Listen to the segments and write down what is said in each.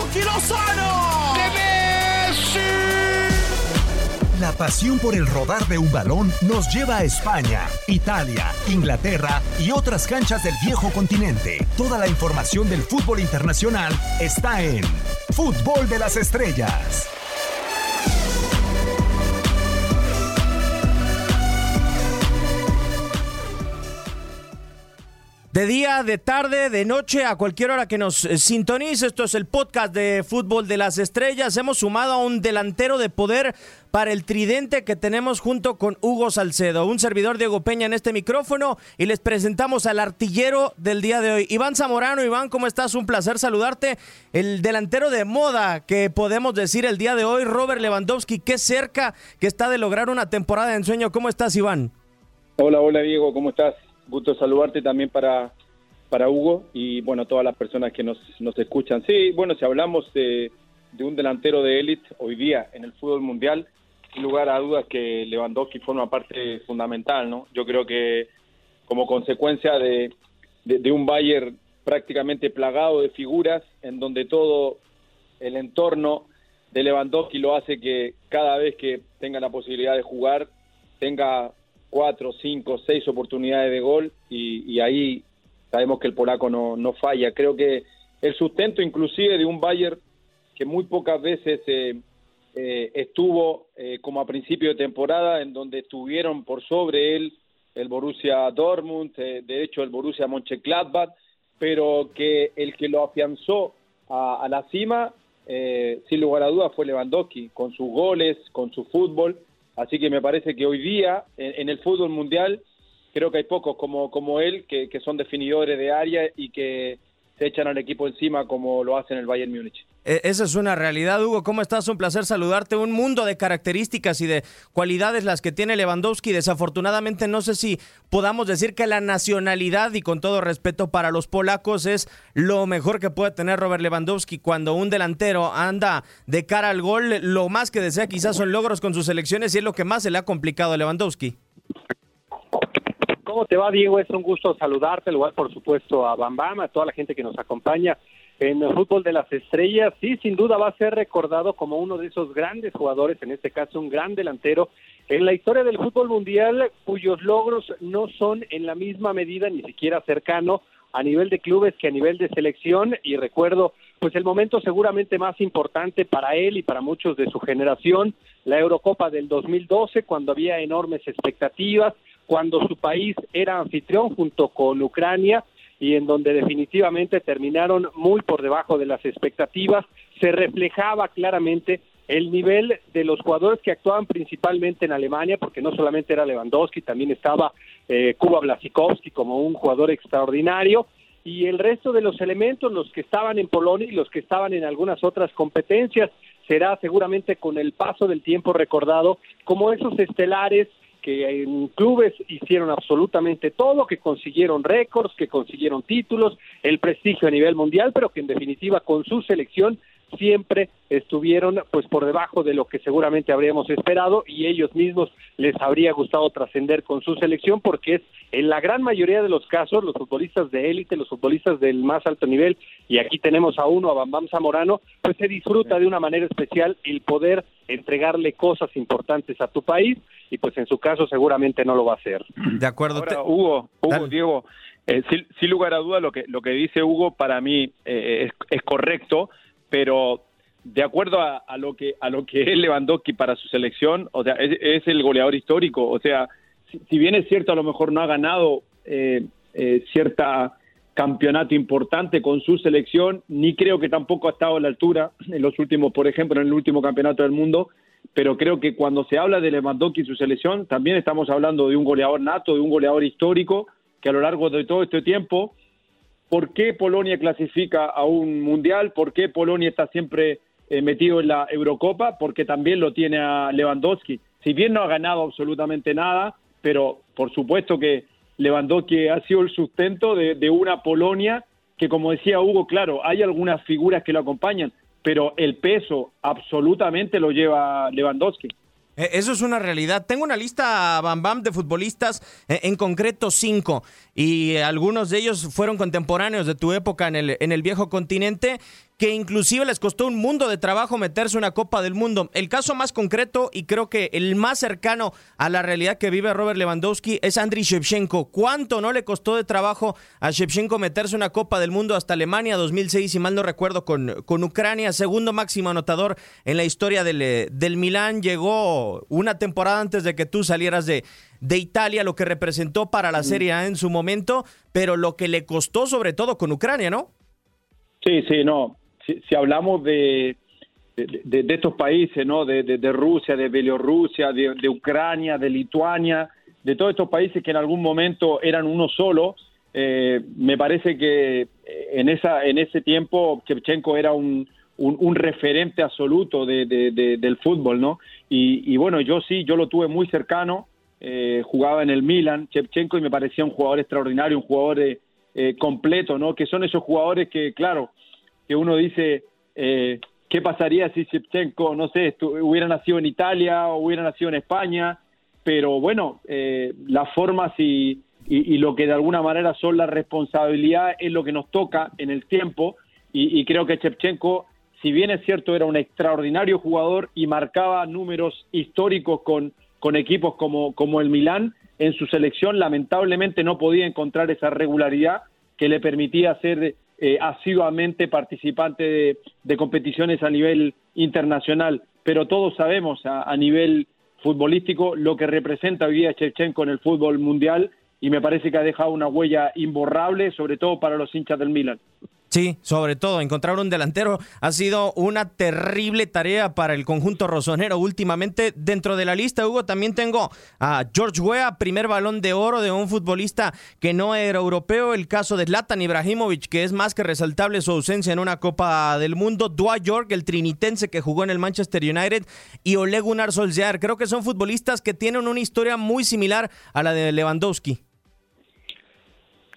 Chucky Lozano. ¡De La pasión por el rodar de un balón nos lleva a España, Italia, Inglaterra y otras canchas del viejo continente. Toda la información del fútbol internacional está en Fútbol de las Estrellas. De día, de tarde, de noche, a cualquier hora que nos eh, sintonice. Esto es el podcast de Fútbol de las Estrellas. Hemos sumado a un delantero de poder para el tridente que tenemos junto con Hugo Salcedo, un servidor Diego Peña en este micrófono y les presentamos al artillero del día de hoy. Iván Zamorano, Iván, ¿cómo estás? Un placer saludarte. El delantero de moda que podemos decir el día de hoy, Robert Lewandowski, qué cerca que está de lograr una temporada de ensueño. ¿Cómo estás, Iván? Hola, hola Diego, ¿cómo estás? Gusto saludarte también para, para Hugo y bueno, todas las personas que nos, nos escuchan. Sí, bueno, si hablamos de, de un delantero de élite hoy día en el fútbol mundial, sin lugar a dudas que Lewandowski forma parte fundamental, ¿no? Yo creo que como consecuencia de, de, un Bayern prácticamente plagado de figuras, en donde todo el entorno de Lewandowski lo hace que cada vez que tenga la posibilidad de jugar, tenga cuatro, cinco, seis oportunidades de gol y, ahí sabemos que el polaco no, no, falla. Creo que el sustento inclusive de un Bayern que muy pocas veces eh, eh, estuvo eh, como a principio de temporada, en donde estuvieron por sobre él el Borussia Dortmund, de hecho el Borussia Mönchengladbach, pero que el que lo afianzó a, a la cima, sin lugar a dudas, fue Lewandowski, con sus goles, con su fútbol, Así que me parece que hoy día en, el fútbol mundial creo que hay pocos como, como él que, son definidores de área y que se echan al equipo encima como lo hacen el Bayern Múnich. E, esa es una realidad, Hugo. ¿Cómo estás? Un placer saludarte. Un mundo de características y de cualidades las que tiene Lewandowski. Desafortunadamente, no sé si podamos decir que la nacionalidad, y con todo respeto para los polacos, es lo mejor que puede tener Robert Lewandowski. Cuando un delantero anda de cara al gol, lo más que desea quizás son logros con sus selecciones y es lo que más se le ha complicado a Lewandowski. ¿Cómo te va, Diego? Es un gusto saludarte, igual por supuesto a Bambam, a toda la gente que nos acompaña en el fútbol de las estrellas. Sí, sin duda va a ser recordado como uno de esos grandes jugadores, en este caso un gran delantero, en la historia del fútbol mundial, cuyos logros no son en la misma medida, ni siquiera cercano, a nivel de clubes que a nivel de selección. Y recuerdo, pues el momento seguramente más importante para él y para muchos de su generación, la Eurocopa del 2012, cuando había enormes expectativas cuando su país era anfitrión junto con Ucrania y en donde definitivamente terminaron muy por debajo de las expectativas, se reflejaba claramente el nivel de los jugadores que actuaban principalmente en Alemania, porque no solamente era Lewandowski, también estaba eh, Kuba Blasikowski como un jugador extraordinario, y el resto de los elementos, los que estaban en Polonia y los que estaban en algunas otras competencias, será seguramente con el paso del tiempo recordado como esos estelares que en clubes hicieron absolutamente todo, que consiguieron récords, que consiguieron títulos, el prestigio a nivel mundial, pero que en definitiva con su selección siempre estuvieron pues por debajo de lo que seguramente habríamos esperado y ellos mismos les habría gustado trascender con su selección porque es en la gran mayoría de los casos los futbolistas de élite, los futbolistas del más alto nivel y aquí tenemos a uno, a Bambam Zamorano, pues se disfruta de una manera especial el poder entregarle cosas importantes a tu país y pues en su caso seguramente no lo va a hacer. De acuerdo. Hugo, Hugo, Diego, eh, sin, lugar a duda lo que, lo que dice Hugo para mí eh, es, correcto, pero de acuerdo a, lo que a lo que es Lewandowski para su selección, o sea, es, el goleador histórico, o sea, si, bien es cierto a lo mejor no ha ganado eh, cierta campeonato importante con su selección, ni creo que tampoco ha estado a la altura en los últimos, por ejemplo, en el último campeonato del mundo, pero creo que cuando se habla de Lewandowski y su selección, también estamos hablando de un goleador nato, de un goleador histórico, que a lo largo de todo este tiempo, ¿por qué Polonia clasifica a un mundial? ¿Por qué Polonia está siempre eh, metido en la Eurocopa? Porque también lo tiene a Lewandowski. Si bien no ha ganado absolutamente nada, pero por supuesto que Lewandowski ha sido el sustento de, de una Polonia que, como decía Hugo, claro, hay algunas figuras que lo acompañan, pero el peso absolutamente lo lleva Lewandowski. Eh, eso es una realidad. Tengo una lista, Bam Bam, de futbolistas, eh, en concreto cinco, y algunos de ellos fueron contemporáneos de tu época en el, en el viejo continente, que inclusive les costó un mundo de trabajo meterse una Copa del Mundo. El caso más concreto y creo que el más cercano a la realidad que vive Robert Lewandowski es Andriy Shevchenko. ¿Cuánto no le costó de trabajo a Shevchenko meterse una Copa del Mundo hasta Alemania 2006, si mal no recuerdo, con, con Ucrania, segundo máximo anotador en la historia del, del Milán? Llegó una temporada antes de que tú salieras de, de Italia, lo que representó para la Serie A en su momento, pero lo que le costó sobre todo con Ucrania, ¿no? Sí, sí, no. Si, hablamos de, de, estos países, ¿no? De, Rusia, de Bielorrusia, de, Ucrania, de Lituania, de todos estos países que en algún momento eran uno solo, eh, me parece que en, esa, en ese tiempo Shevchenko era un, un, referente absoluto del fútbol, ¿no? Y, y, bueno, yo sí, yo lo tuve muy cercano, eh, jugaba en el Milan, Shevchenko, y me parecía un jugador extraordinario, un jugador eh, eh, completo, ¿no? Que son esos jugadores que, claro, que uno dice, ¿qué pasaría si Shevchenko, no sé, hubiera nacido en Italia o hubiera nacido en España? Pero bueno, las formas y, lo que de alguna manera son la responsabilidad es lo que nos toca en el tiempo, y, y creo que Shevchenko si bien es cierto era un extraordinario jugador y marcaba números históricos con, con equipos como, como el Milán, en su selección lamentablemente no podía encontrar esa regularidad que le permitía ser eh, asiduamente participante de, competiciones a nivel internacional. Pero todos sabemos a, nivel futbolístico lo que representa hoy día en el fútbol mundial y me parece que ha dejado una huella imborrable, sobre todo para los hinchas del Milan. Sí, sobre todo, encontrar un delantero ha sido una terrible tarea para el conjunto rosonero últimamente. Dentro de la lista, Hugo, también tengo a George Weah, primer balón de oro de un futbolista que no era europeo. El caso de Zlatan Ibrahimovic, que es más que resaltable su ausencia en una Copa del Mundo. Dua York, el trinitense que jugó en el Manchester United. Y Ole Gunnar. Creo que son futbolistas que tienen una historia muy similar a la de Lewandowski.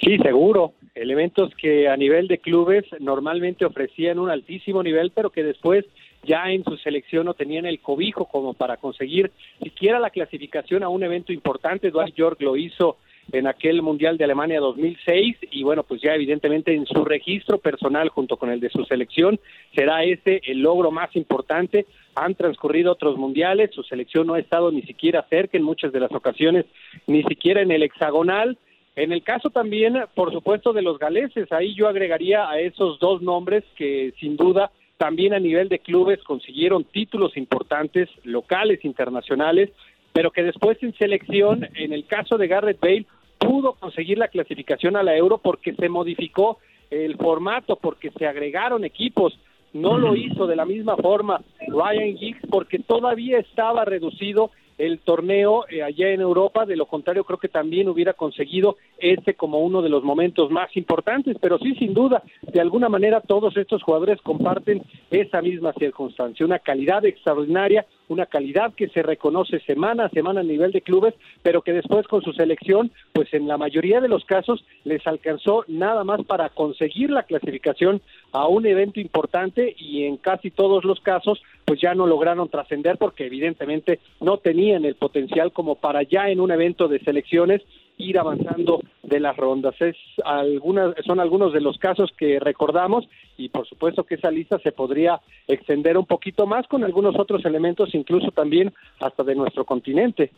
Sí, seguro. Elementos que a nivel de clubes normalmente ofrecían un altísimo nivel, pero que después ya en su selección no tenían el cobijo como para conseguir siquiera la clasificación a un evento importante. Dwight York lo hizo en aquel Mundial de Alemania 2006 y bueno, pues ya evidentemente en su registro personal junto con el de su selección será ese el logro más importante. Han transcurrido otros mundiales, su selección no ha estado ni siquiera cerca en muchas de las ocasiones, ni siquiera en el hexagonal en el caso también, por supuesto, de los galeses, ahí yo agregaría a esos dos nombres que sin duda también a nivel de clubes consiguieron títulos importantes, locales, internacionales, pero que después en selección, en el caso de Garrett Bale, pudo conseguir la clasificación a la Euro porque se modificó el formato, porque se agregaron equipos. No lo hizo de la misma forma Ryan Giggs porque todavía estaba reducido el torneo eh, allá en Europa, de lo contrario creo que también hubiera conseguido este como uno de los momentos más importantes, pero sí, sin duda, de alguna manera todos estos jugadores comparten esa misma circunstancia, una calidad extraordinaria, una calidad que se reconoce semana a semana a nivel de clubes, pero que después con su selección, pues en la mayoría de los casos les alcanzó nada más para conseguir la clasificación a un evento importante y en casi todos los casos pues ya no lograron trascender porque evidentemente no tenían el potencial como para ya en un evento de selecciones ir avanzando de las rondas. Es algunas, son algunos de los casos que recordamos y por supuesto que esa lista se podría extender un poquito más con algunos otros elementos, incluso también hasta de nuestro continente.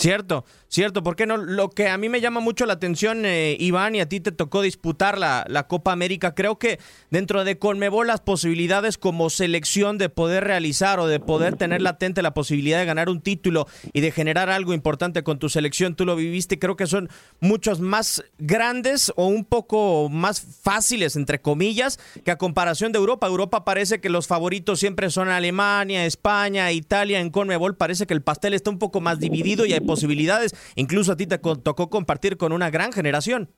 Cierto, cierto, ¿por qué no? Lo que a mí me llama mucho la atención, eh, Iván, y a ti te tocó disputar la, la, Copa América, creo que dentro de Conmebol las posibilidades como selección de poder realizar o de poder tener latente la posibilidad de ganar un título y de generar algo importante con tu selección, tú lo viviste, creo que son muchos más grandes o un poco más fáciles, entre comillas, que a comparación de Europa. Europa parece que los favoritos siempre son Alemania, España, Italia, en Conmebol parece que el pastel está un poco más dividido y hay posibilidades. Incluso a ti te tocó compartir con una gran generación.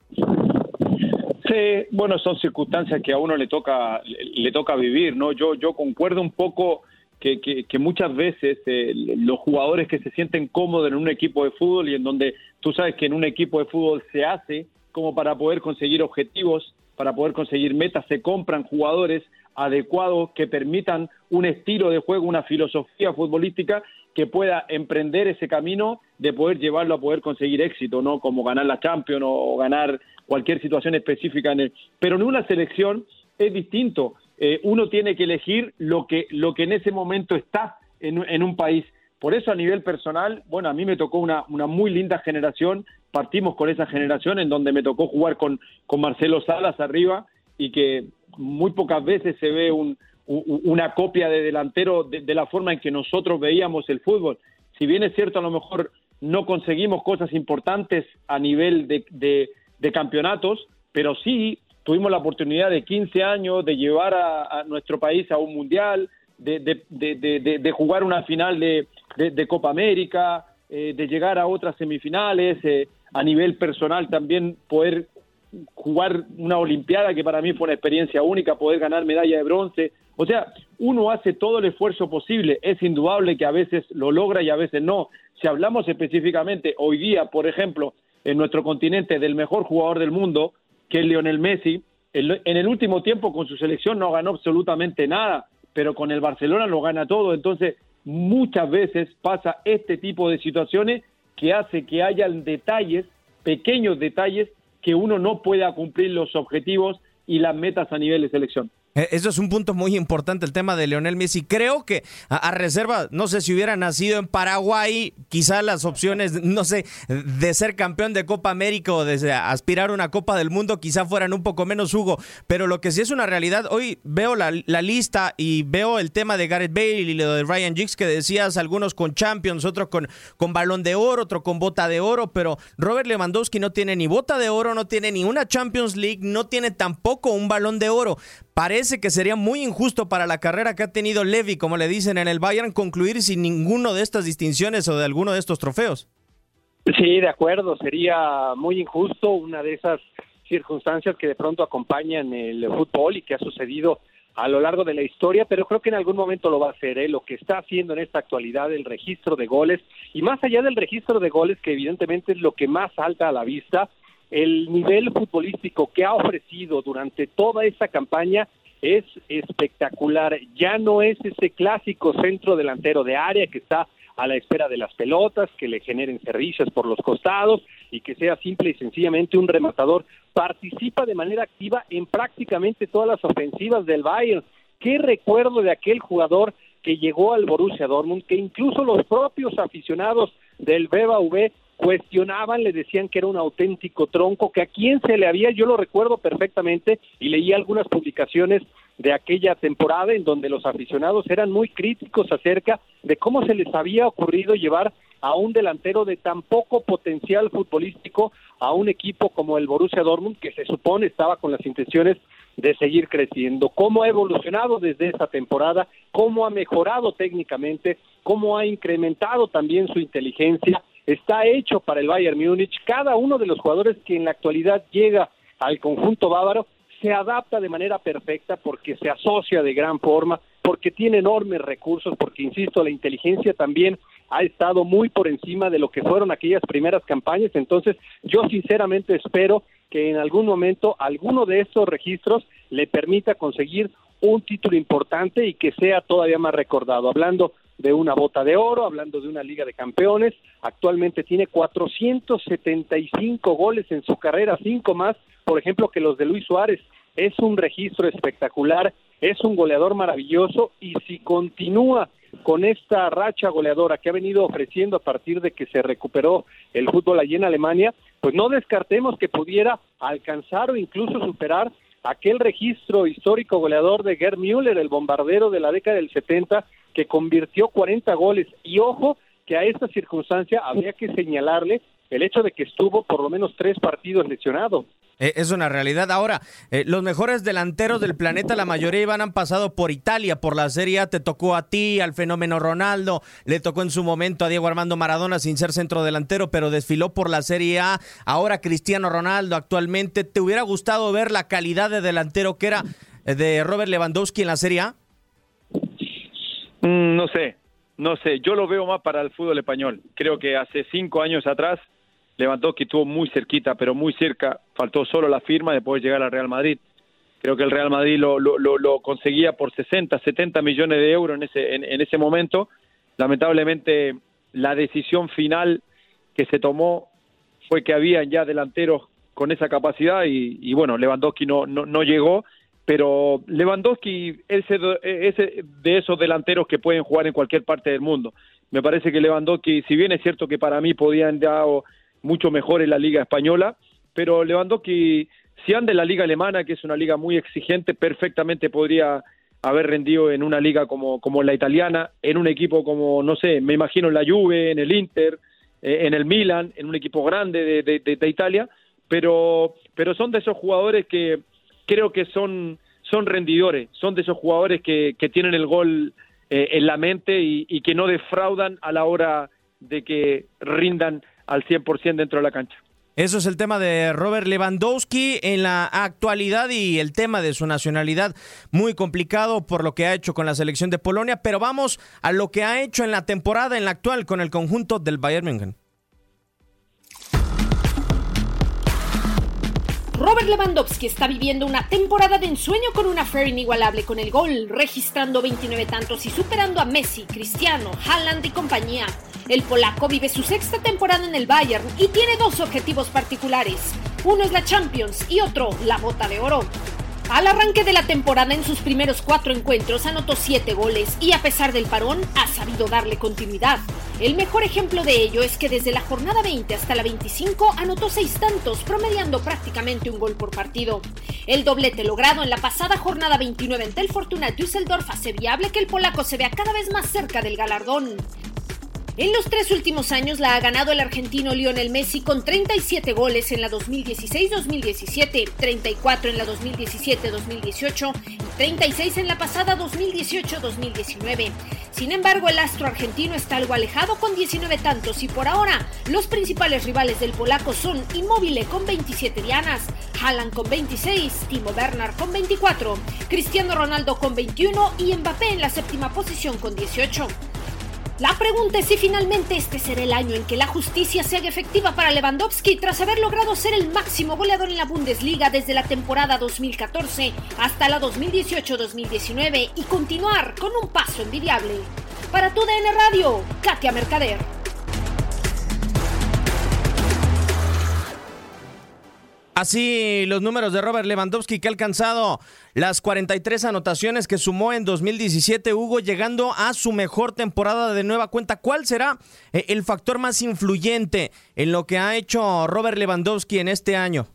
Sí, bueno, son circunstancias que a uno le toca le toca vivir, ¿no? Yo yo concuerdo un poco que, muchas veces eh, los jugadores que se sienten cómodos en un equipo de fútbol y en donde tú sabes que en un equipo de fútbol se hace como para poder conseguir objetivos, para poder conseguir metas, se compran jugadores adecuados que permitan un estilo de juego, una filosofía futbolística que pueda emprender ese camino de poder llevarlo a poder conseguir éxito, ¿no? Como ganar la Champions o ganar cualquier situación específica en. Pero en una selección es distinto. eh, uno tiene que elegir lo que, lo que en ese momento está en, en, un país. Por eso a nivel personal, bueno, a mí me tocó una, una muy linda generación, partimos con esa generación en donde me tocó jugar con, con Marcelo Salas arriba y que muy pocas veces se ve un, una copia de delantero de, la forma en que nosotros veíamos el fútbol. Si bien es cierto, a lo mejor no conseguimos cosas importantes a nivel de, campeonatos, pero sí tuvimos la oportunidad de 15 años de llevar a, nuestro país a un mundial, de, de jugar una final de, Copa América, eh, de llegar a otras semifinales, eh, a nivel personal también poder jugar una Olimpiada que para mí fue una experiencia única, poder ganar medalla de bronce. O sea, uno hace todo el esfuerzo posible. Es indudable que a veces lo logra y a veces no. Si hablamos específicamente hoy día, por ejemplo, en nuestro continente del mejor jugador del mundo, que es Lionel Messi, en el último tiempo con su selección no ganó absolutamente nada, pero con el Barcelona lo gana todo. Entonces, muchas veces pasa este tipo de situaciones que hace que hayan detalles, pequeños detalles, que uno no pueda cumplir los objetivos y las metas a nivel de selección. Eh, eso es un punto muy importante, el tema de Leonel Messi. Creo que a, reserva, no sé si hubiera nacido en Paraguay, quizá las opciones, no sé, de ser campeón de Copa América o de aspirar a una Copa del Mundo, quizá fueran un poco menos Hugo. Pero lo que sí es una realidad, hoy veo la, lista y veo el tema de Gareth Bale y lo de Ryan Giggs que decías, algunos con Champions, otros con, con balón de oro, otro con bota de oro, pero Robert Lewandowski no tiene ni bota de oro, no tiene ni una Champions League, no tiene tampoco un balón de oro. Parece que sería muy injusto para la carrera que ha tenido Levy, como le dicen en el Bayern, concluir sin ninguno de estas distinciones o de alguno de estos trofeos. Sí, de acuerdo, sería muy injusto una de esas circunstancias que de pronto acompañan el fútbol y que ha sucedido a lo largo de la historia, pero creo que en algún momento lo va a hacer, ¿eh? lo que está haciendo en esta actualidad el registro de goles y más allá del registro de goles, que evidentemente es lo que más salta a la vista, el nivel futbolístico que ha ofrecido durante toda esta campaña es espectacular. Ya no es ese clásico centro delantero de área que está a la espera de las pelotas, que le generen servicios por los costados y que sea simple y sencillamente un rematador. Participa de manera activa en prácticamente todas las ofensivas del Bayern. Qué recuerdo de aquel jugador que llegó al Borussia Dortmund, que incluso los propios aficionados del BBV cuestionaban, le decían que era un auténtico tronco, que a quién se le había, yo lo recuerdo perfectamente y leí algunas publicaciones de aquella temporada en donde los aficionados eran muy críticos acerca de cómo se les había ocurrido llevar a un delantero de tan poco potencial futbolístico a un equipo como el Borussia Dortmund que se supone estaba con las intenciones de seguir creciendo, cómo ha evolucionado desde esa temporada, cómo ha mejorado técnicamente, cómo ha incrementado también su inteligencia, está hecho para el Bayern Múnich. Cada uno de los jugadores que en la actualidad llega al conjunto bávaro se adapta de manera perfecta porque se asocia de gran forma, porque tiene enormes recursos, porque, insisto, la inteligencia también ha estado muy por encima de lo que fueron aquellas primeras campañas. Entonces, yo sinceramente espero que en algún momento alguno de estos registros le permita conseguir un título importante y que sea todavía más recordado. Hablando de una bota de oro, hablando de una Liga de Campeones, actualmente tiene 475 goles en su carrera, cinco más, por ejemplo, que los de Luis Suárez. Es un registro espectacular, es un goleador maravilloso y si continúa con esta racha goleadora que ha venido ofreciendo a partir de que se recuperó el fútbol allí en Alemania, pues no descartemos que pudiera alcanzar o incluso superar aquel registro histórico goleador de Gerd Müller, el bombardero de la década del 70, que convirtió 40 goles. Y ojo que a esta circunstancia habría que señalarle el hecho de que estuvo por lo menos tres partidos lesionado. Eh, es una realidad. Ahora, eh, los mejores delanteros del planeta, la mayoría iban han pasado por Italia, por la Serie A. Te tocó a ti, al fenómeno Ronaldo, le tocó en su momento a Diego Armando Maradona sin ser centro delantero, pero desfiló por la Serie A. Ahora Cristiano Ronaldo actualmente. ¿Te hubiera gustado ver la calidad de delantero que era eh, de Robert Lewandowski en la Serie A? Mm, no sé, no sé. Yo lo veo más para el fútbol español. Creo que hace cinco años atrás Lewandowski estuvo muy cerquita, pero muy cerca, faltó solo la firma de poder llegar al Real Madrid. Creo que el Real Madrid lo, lo, lo, conseguía por 60, 70 millones de euros en ese, en, ese momento. Lamentablemente, la decisión final que se tomó fue que había ya delanteros con esa capacidad y, bueno, Lewandowski no, no, no llegó pero Lewandowski es de esos delanteros que pueden jugar en cualquier parte del mundo. Me parece que Lewandowski, si bien es cierto que para mí podían dar mucho mejor en la liga española, pero Lewandowski, si anda en la liga alemana, que es una liga muy exigente, perfectamente podría haber rendido en una liga como, como la italiana, en un equipo como, no sé, me imagino en la Juve, en el Inter, eh, en el Milan, en un equipo grande de, de Italia, pero, pero son de esos jugadores que creo que son, son rendidores, son de esos jugadores que, que tienen el gol eh, en la mente y, que no defraudan a la hora de que rindan al 100% dentro de la cancha. Eso es el tema de Robert Lewandowski en la actualidad y el tema de su nacionalidad muy complicado por lo que ha hecho con la selección de Polonia, pero vamos a lo que ha hecho en la temporada en la actual con el conjunto del Bayern München. Robert Lewandowski está viviendo una temporada de ensueño con una fe inigualable con el gol, registrando 29 tantos y superando a Messi, Cristiano, Haaland y compañía. El polaco vive su sexta temporada en el Bayern y tiene dos objetivos particulares. Uno es la Champions y otro la bota de oro. Al arranque de la temporada en sus primeros cuatro encuentros anotó siete goles y a pesar del parón ha sabido darle continuidad. El mejor ejemplo de ello es que desde la jornada 20 hasta la 25 anotó seis tantos, promediando prácticamente un gol por partido. El doblete logrado en la pasada jornada 29 ante el Fortuna Düsseldorf hace viable que el polaco se vea cada vez más cerca del galardón. En los tres últimos años la ha ganado el argentino Lionel Messi con 37 goles en la 2016-2017, 34 en la 2017-2018 y 36 en la pasada 2018-2019. Sin embargo, el astro argentino está algo alejado con 19 tantos y por ahora los principales rivales del polaco son Immobile con 27 dianas, Haaland con 26, Timo Werner con 24, Cristiano Ronaldo con 21 y Mbappé en la séptima posición con 18. La pregunta es si finalmente este será el año en que la justicia se haga efectiva para Lewandowski tras haber logrado ser el máximo goleador en la Bundesliga desde la temporada 2014 hasta la 2018-2019 y continuar con un paso envidiable. Para tu DN Radio, Katia Mercader. Así los números de Robert Lewandowski que ha alcanzado las 43 anotaciones que sumó en 2017, Hugo, llegando a su mejor temporada de nueva cuenta. ¿Cuál será eh, el factor más influyente en lo que ha hecho Robert Lewandowski en este año?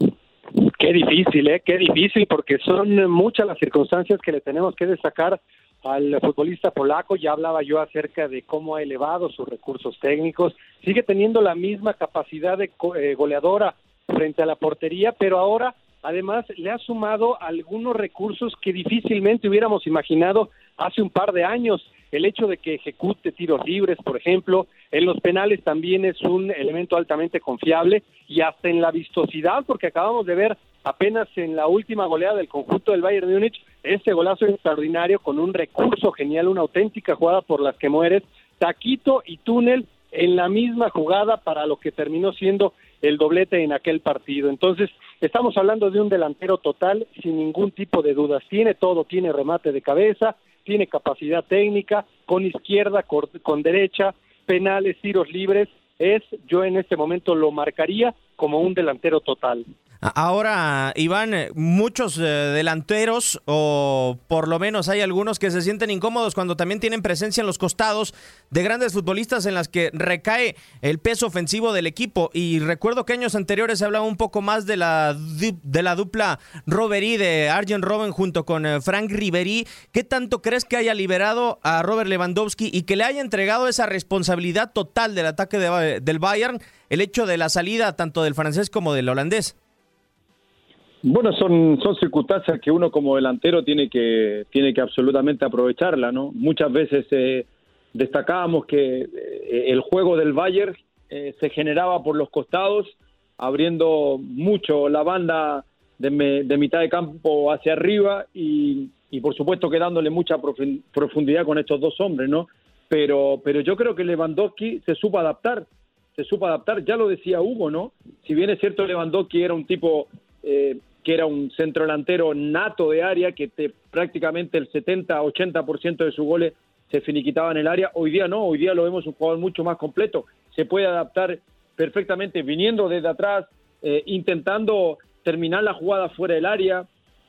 Qué difícil, ¿eh? Qué difícil, porque son muchas las circunstancias que le tenemos que destacar al futbolista polaco. Ya hablaba yo acerca de cómo ha elevado sus recursos técnicos. Sigue teniendo la misma capacidad de eh, goleadora frente a la portería, pero ahora además le ha sumado algunos recursos que difícilmente hubiéramos imaginado hace un par de años. El hecho de que ejecute tiros libres, por ejemplo, en los penales también es un elemento altamente confiable y hasta en la vistosidad, porque acabamos de ver apenas en la última goleada del conjunto del Bayern Múnich este golazo extraordinario con un recurso genial, una auténtica jugada por las que mueres, taquito y túnel en la misma jugada para lo que terminó siendo el doblete en aquel partido. Entonces, estamos hablando de un delantero total sin ningún tipo de dudas. Tiene todo, tiene remate de cabeza, tiene capacidad técnica, con izquierda, con, derecha, penales, tiros libres. Es, yo en este momento lo marcaría como un delantero total. Ahora, Iván, muchos eh, delanteros, o por lo menos hay algunos que se sienten incómodos cuando también tienen presencia en los costados de grandes futbolistas en las que recae el peso ofensivo del equipo. Y recuerdo que años anteriores se hablaba un poco más de la, de la dupla Robery de Arjen Robben junto con eh, Frank Ribery. ¿Qué tanto crees que haya liberado a Robert Lewandowski y que le haya entregado esa responsabilidad total del ataque del Bayern, el hecho de la salida tanto del francés como del holandés? Bueno, son, son circunstancias que uno como delantero tiene que, tiene que absolutamente aprovecharla, ¿no? Muchas veces eh, destacábamos que eh, el juego del Bayern eh, se generaba por los costados, abriendo mucho la banda de, de mitad de campo hacia arriba y, y, por supuesto quedándole mucha profundidad con estos dos hombres, ¿no? Pero, pero yo creo que Lewandowski se supo adaptar, se supo adaptar, ya lo decía Hugo, ¿no? Si bien es cierto Lewandowski era un tipo eh, que era un centro delantero nato de área, que te, prácticamente el 70-80% de sus goles se finiquitaban en el área. Hoy día no, hoy día lo vemos un jugador mucho más completo. Se puede adaptar perfectamente viniendo desde atrás, eh, intentando terminar la jugada fuera del área.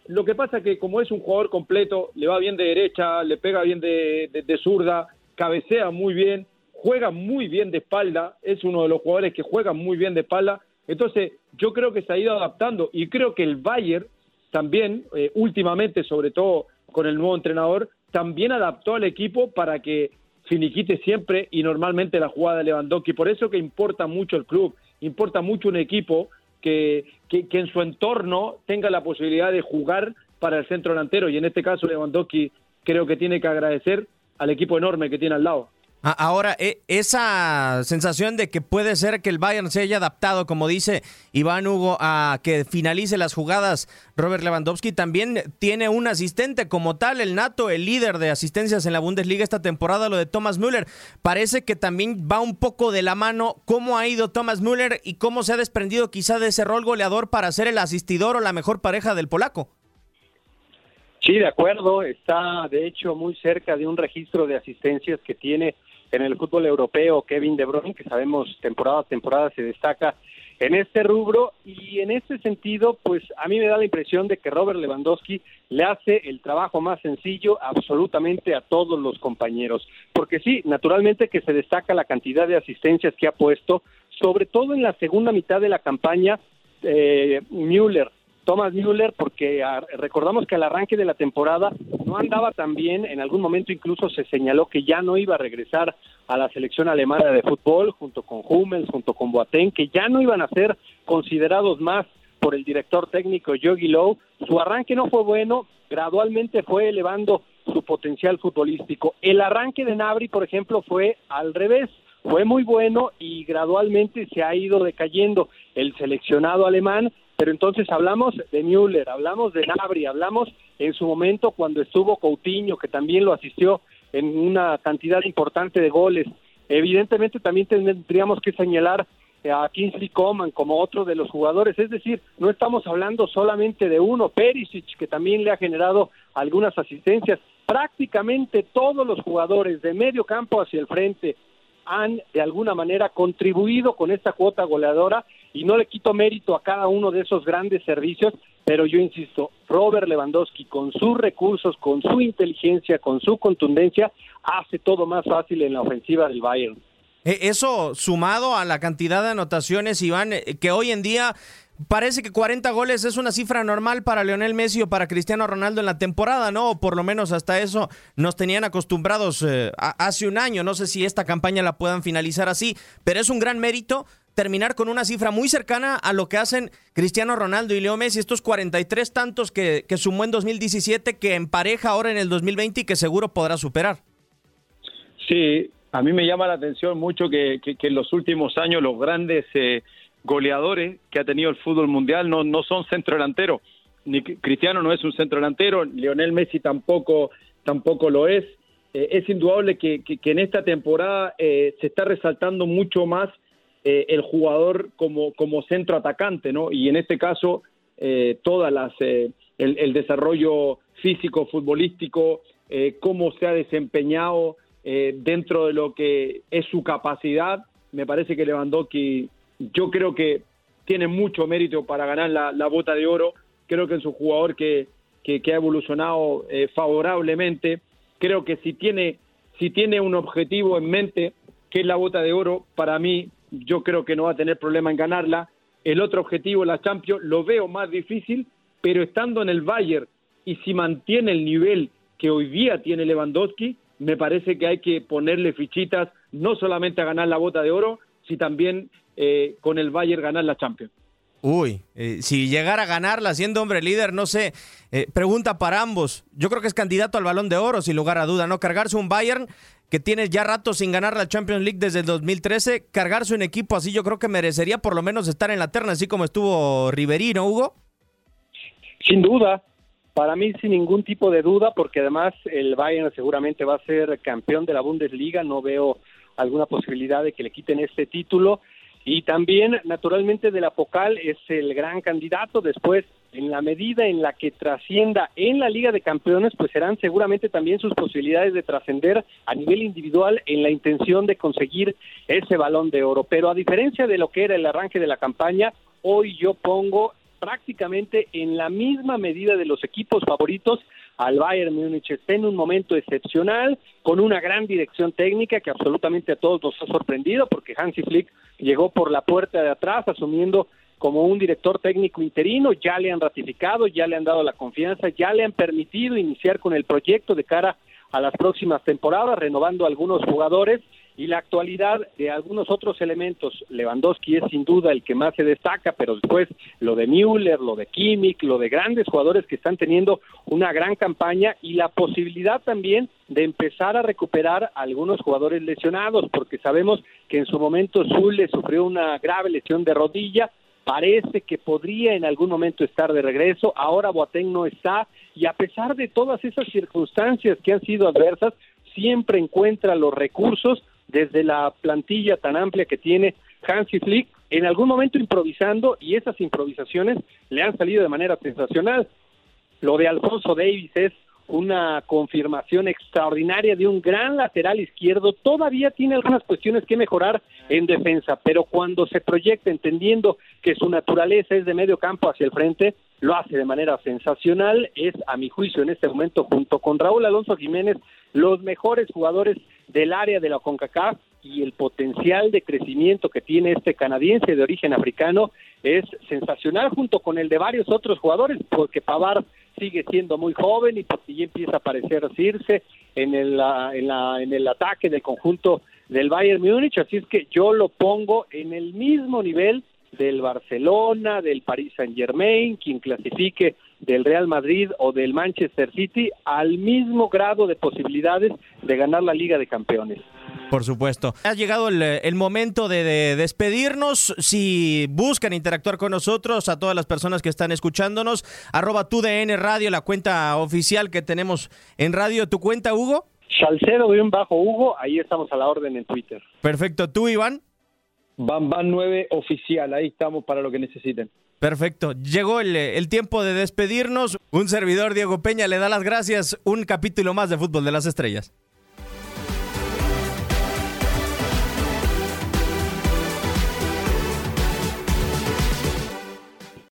Lo que pasa que como es un jugador completo, le va bien de derecha, le pega bien de zurda, cabecea muy bien, juega muy bien de espalda, es uno de los jugadores que juega muy bien de espalda. Entonces, yo creo que se ha ido adaptando y creo que el Bayern también, eh, últimamente, sobre todo con el nuevo entrenador, también adaptó al equipo para que finiquite siempre y normalmente la jugada de Lewandowski. Por eso que importa mucho el club, importa mucho un equipo que, que, que en su entorno tenga la posibilidad de jugar para el centro delantero y en este caso Lewandowski creo que tiene que agradecer al equipo enorme que tiene al lado. Ahora, e, esa sensación de que puede ser que el Bayern se haya adaptado, como dice Iván Hugo, a que finalice las jugadas Robert Lewandowski, también tiene un asistente como tal, el Nato, el líder de asistencias en la Bundesliga esta temporada, lo de Thomas Müller. Parece que también va un poco de la mano cómo ha ido Thomas Müller y cómo se ha desprendido quizá de ese rol goleador para ser el asistidor o la mejor pareja del polaco. Sí, de acuerdo, está de hecho muy cerca de un registro de asistencias que tiene en el fútbol europeo Kevin De Bruyne, que sabemos temporada a temporada se destaca en este rubro. Y en este sentido, pues a mí me da la impresión de que Robert Lewandowski le hace el trabajo más sencillo absolutamente a todos los compañeros, porque sí, naturalmente que se destaca la cantidad de asistencias que ha puesto, sobre todo en la segunda mitad de la campaña, eh, Müller Thomas Müller, porque ah, recordamos que al arranque de la temporada no andaba tan bien, en algún momento incluso se señaló que ya no iba a regresar a la selección alemana de fútbol, junto con Hummels, junto con Boateng, que ya no iban a ser considerados más por el director técnico Yogi Low. Su arranque no fue bueno, gradualmente fue elevando su potencial futbolístico. El arranque de Nabri, por ejemplo, fue al revés fue muy bueno y gradualmente se ha ido decayendo el seleccionado alemán pero entonces hablamos de Müller, hablamos de Nabri, hablamos en su momento cuando estuvo Coutinho, que también lo asistió en una cantidad importante de goles. Evidentemente también tendríamos que señalar a Kingsley Coman como otro de los jugadores, es decir, no estamos hablando solamente de uno, Perisic, que también le ha generado algunas asistencias. Prácticamente todos los jugadores de medio campo hacia el frente han de alguna manera contribuido con esta cuota goleadora y no le quito mérito a cada uno de esos grandes servicios, pero yo insisto, Robert Lewandowski con sus recursos, con su inteligencia, con su contundencia, hace todo más fácil en la ofensiva del Bayern. E, eso sumado a la cantidad de anotaciones, Iván, eh, que hoy en día parece que 40 goles es una cifra normal para Leonel Messi o para Cristiano Ronaldo en la temporada, ¿no? O por lo menos hasta eso nos tenían acostumbrados eh, hace un año. No sé si esta campaña la puedan finalizar así, pero es un gran mérito terminar con una cifra muy cercana a lo que hacen Cristiano Ronaldo y Leo Messi, estos 43 tantos que, que sumó en 2017, que empareja ahora en el 2020 y que seguro podrá superar. Sí, a mí me llama la atención mucho que, en los últimos años los grandes eh, goleadores que ha tenido el fútbol mundial no, no son centro delantero. Ni Cristiano no es un centro delantero, Lionel Messi tampoco, tampoco lo es. Eh, es indudable que, que, en esta temporada eh, se está resaltando mucho más eh, el jugador como, como centro atacante, ¿no? Y en este caso, eh, todas las, eh, el, desarrollo físico, futbolístico, cómo se ha desempeñado dentro de lo que es su capacidad, me parece que Lewandowski, yo creo que tiene mucho mérito para ganar la, bota de oro, creo que es un jugador que, que, que ha evolucionado favorablemente, creo que si tiene, si tiene un objetivo en mente, que es la bota de oro, para mí yo creo que no va a tener problema en ganarla. El otro objetivo, la Champions, lo veo más difícil, pero estando en el Bayern y si mantiene el nivel que hoy día tiene Lewandowski, me parece que hay que ponerle fichitas no solamente a ganar la bota de oro, sino también eh, con el Bayern ganar la Champions. Uy, eh, si llegara a ganarla siendo hombre líder, no sé. Eh, pregunta para ambos. Yo creo que es candidato al balón de oro, sin lugar a duda, ¿no? Cargarse un Bayern que tiene ya rato sin ganar la Champions League desde el 2013, cargarse un equipo así yo creo que merecería por lo menos estar en la terna, así como estuvo Riverino, Hugo. Sin duda, para mí sin ningún tipo de duda, porque además el Bayern seguramente va a ser campeón de la Bundesliga, no veo alguna posibilidad de que le quiten este título. Y también, naturalmente, de la Pocal es el gran candidato. Después, en la medida en la que trascienda en la Liga de Campeones, pues serán seguramente también sus posibilidades de trascender a nivel individual en la intención de conseguir ese balón de oro. Pero a diferencia de lo que era el arranque de la campaña, hoy yo pongo prácticamente en la misma medida de los equipos favoritos al Bayern Múnich. Está en un momento excepcional, con una gran dirección técnica que absolutamente a todos nos ha sorprendido, porque Hansi Flick llegó por la puerta de atrás asumiendo como un director técnico interino, ya le han ratificado, ya le han dado la confianza, ya le han permitido iniciar con el proyecto de cara a las próximas temporadas, renovando algunos jugadores y la actualidad de algunos otros elementos. Lewandowski es sin duda el que más se destaca, pero después lo de Müller, lo de Kimmich, lo de grandes jugadores que están teniendo una gran campaña y la posibilidad también de empezar a recuperar algunos jugadores lesionados, porque sabemos que en su momento Zule sufrió una grave lesión de rodilla, parece que podría en algún momento estar de regreso, ahora Boateng no está y a pesar de todas esas circunstancias que han sido adversas, siempre encuentra los recursos desde la plantilla tan amplia que tiene Hansi Flick, en algún momento improvisando y esas improvisaciones le han salido de manera sensacional. Lo de Alfonso Davis es una confirmación extraordinaria de un gran lateral izquierdo. Todavía tiene algunas cuestiones que mejorar en defensa, pero cuando se proyecta entendiendo que su naturaleza es de medio campo hacia el frente, lo hace de manera sensacional. Es, a mi juicio, en este momento, junto con Raúl Alonso Jiménez, los mejores jugadores del área de la CONCACAF y el potencial de crecimiento que tiene este canadiense de origen africano es sensacional junto con el de varios otros jugadores, porque Pavar sigue siendo muy joven y porque ya empieza a aparecer Circe en el, en, la, en el ataque del conjunto del Bayern Múnich, así es que yo lo pongo en el mismo nivel del Barcelona, del Paris Saint Germain, quien clasifique del Real Madrid o del Manchester City al mismo grado de posibilidades de ganar la Liga de Campeones. Por supuesto. Ha llegado el, momento de, despedirnos. Si buscan interactuar con nosotros, a todas las personas que están escuchándonos, arroba tu DN Radio, la cuenta oficial que tenemos en radio. ¿Tu cuenta, Hugo? Salcedo de un bajo Hugo, ahí estamos a la orden en Twitter. Perfecto. ¿Tú, Iván? Van 9 oficial, ahí estamos para lo que necesiten. Perfecto. Llegó el, el, tiempo de despedirnos. Un servidor, Diego Peña, le da las gracias. Un capítulo más de Fútbol de las Estrellas.